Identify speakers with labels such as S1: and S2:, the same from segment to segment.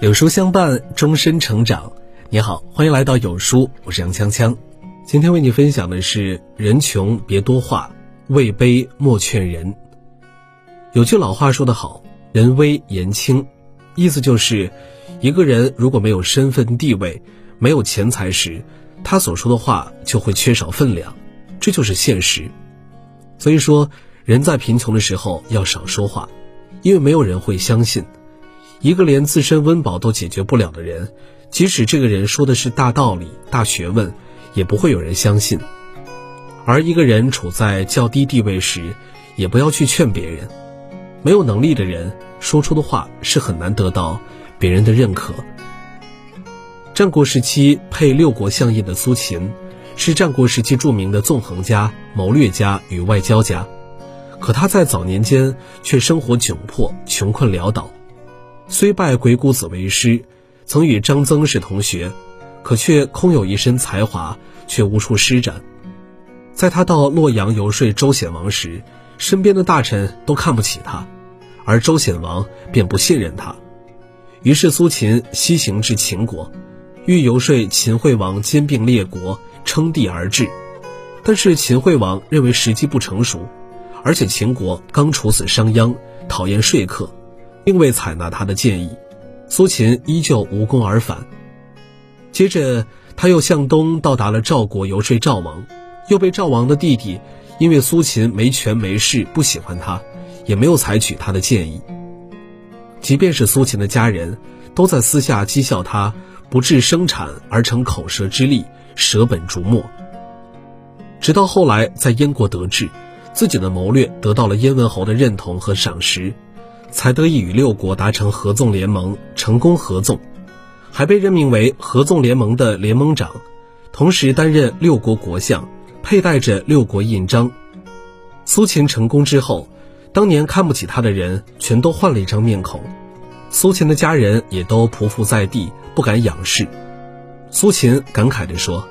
S1: 有书相伴，终身成长。你好，欢迎来到有书，我是杨锵锵。今天为你分享的是：人穷别多话，位卑莫劝人。有句老话说得好，“人微言轻”，意思就是，一个人如果没有身份地位、没有钱财时，他所说的话就会缺少分量，这就是现实。所以说，人在贫穷的时候要少说话，因为没有人会相信。一个连自身温饱都解决不了的人，即使这个人说的是大道理、大学问，也不会有人相信。而一个人处在较低地位时，也不要去劝别人。没有能力的人说出的话是很难得到别人的认可。战国时期配六国相印的苏秦，是战国时期著名的纵横家、谋略家与外交家，可他在早年间却生活窘迫、穷困潦倒。虽拜鬼谷子为师，曾与张曾是同学，可却空有一身才华，却无处施展。在他到洛阳游说周显王时，身边的大臣都看不起他，而周显王便不信任他。于是苏秦西行至秦国，欲游说秦惠王兼并列国，称帝而治。但是秦惠王认为时机不成熟，而且秦国刚处死商鞅，讨厌说客。并未采纳他的建议，苏秦依旧无功而返。接着，他又向东到达了赵国游说赵王，又被赵王的弟弟因为苏秦没权没势不喜欢他，也没有采取他的建议。即便是苏秦的家人，都在私下讥笑他不治生产而成口舌之利，舍本逐末。直到后来在燕国得志，自己的谋略得到了燕文侯的认同和赏识。才得以与六国达成合纵联盟，成功合纵，还被任命为合纵联盟的联盟长，同时担任六国国相，佩戴着六国印章。苏秦成功之后，当年看不起他的人全都换了一张面孔，苏秦的家人也都匍匐在地，不敢仰视。苏秦感慨地说：“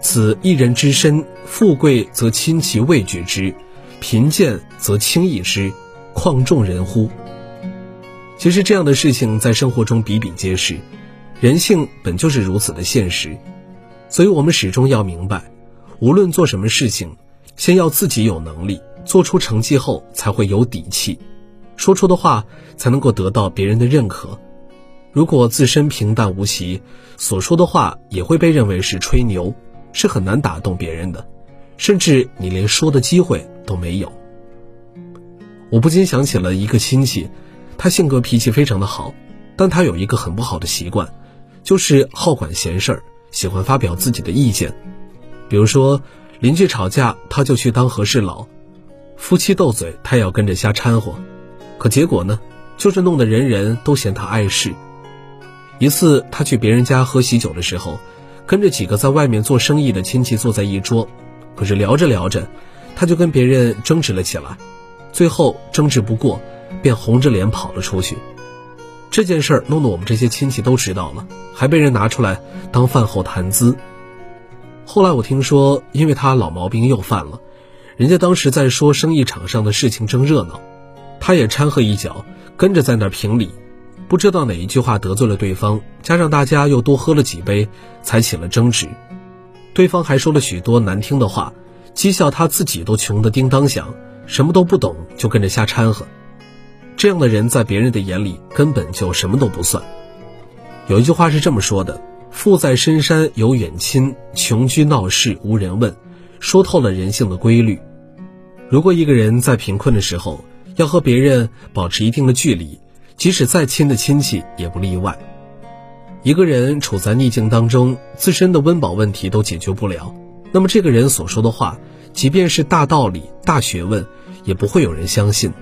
S1: 此一人之身，富贵则亲其未觉之，贫贱则轻易之。”况众人乎？其实这样的事情在生活中比比皆是，人性本就是如此的现实，所以我们始终要明白，无论做什么事情，先要自己有能力，做出成绩后才会有底气，说出的话才能够得到别人的认可。如果自身平淡无奇，所说的话也会被认为是吹牛，是很难打动别人的，甚至你连说的机会都没有。我不禁想起了一个亲戚，他性格脾气非常的好，但他有一个很不好的习惯，就是好管闲事儿，喜欢发表自己的意见。比如说邻居吵架，他就去当和事佬；夫妻斗嘴，他也要跟着瞎掺和。可结果呢，就是弄得人人都嫌他碍事。一次他去别人家喝喜酒的时候，跟着几个在外面做生意的亲戚坐在一桌，可是聊着聊着，他就跟别人争执了起来。最后争执不过，便红着脸跑了出去。这件事儿弄得我们这些亲戚都知道了，还被人拿出来当饭后谈资。后来我听说，因为他老毛病又犯了，人家当时在说生意场上的事情正热闹，他也掺和一脚，跟着在那儿评理，不知道哪一句话得罪了对方，加上大家又多喝了几杯，才起了争执。对方还说了许多难听的话，讥笑他自己都穷得叮当响。什么都不懂就跟着瞎掺和，这样的人在别人的眼里根本就什么都不算。有一句话是这么说的：“富在深山有远亲，穷居闹市无人问。”说透了人性的规律。如果一个人在贫困的时候要和别人保持一定的距离，即使再亲的亲戚也不例外。一个人处在逆境当中，自身的温饱问题都解决不了，那么这个人所说的话，即便是大道理、大学问。也不会有人相信，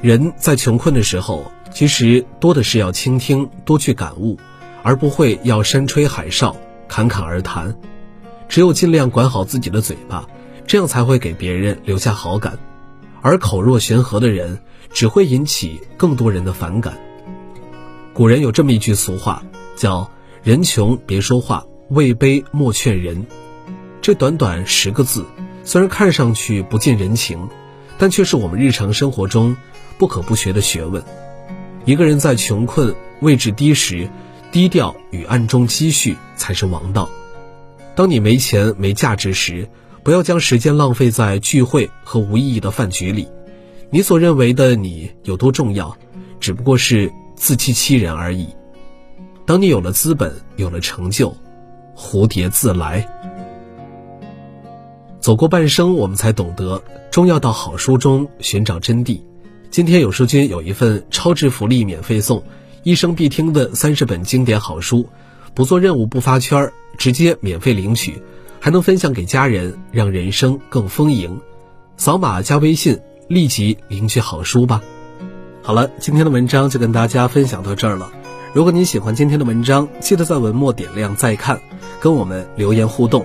S1: 人在穷困的时候，其实多的是要倾听，多去感悟，而不会要山吹海哨、侃侃而谈。只有尽量管好自己的嘴巴，这样才会给别人留下好感。而口若悬河的人，只会引起更多人的反感。古人有这么一句俗话，叫“人穷别说话，位卑莫劝人”。这短短十个字，虽然看上去不近人情。但却是我们日常生活中不可不学的学问。一个人在穷困、位置低时，低调与暗中积蓄才是王道。当你没钱、没价值时，不要将时间浪费在聚会和无意义的饭局里。你所认为的你有多重要，只不过是自欺欺人而已。当你有了资本，有了成就，蝴蝶自来。走过半生，我们才懂得，终要到好书中寻找真谛。今天有书君有一份超值福利免费送，一生必听的三十本经典好书，不做任务不发圈儿，直接免费领取，还能分享给家人，让人生更丰盈。扫码加微信，立即领取好书吧。好了，今天的文章就跟大家分享到这儿了。如果您喜欢今天的文章，记得在文末点亮再看，跟我们留言互动。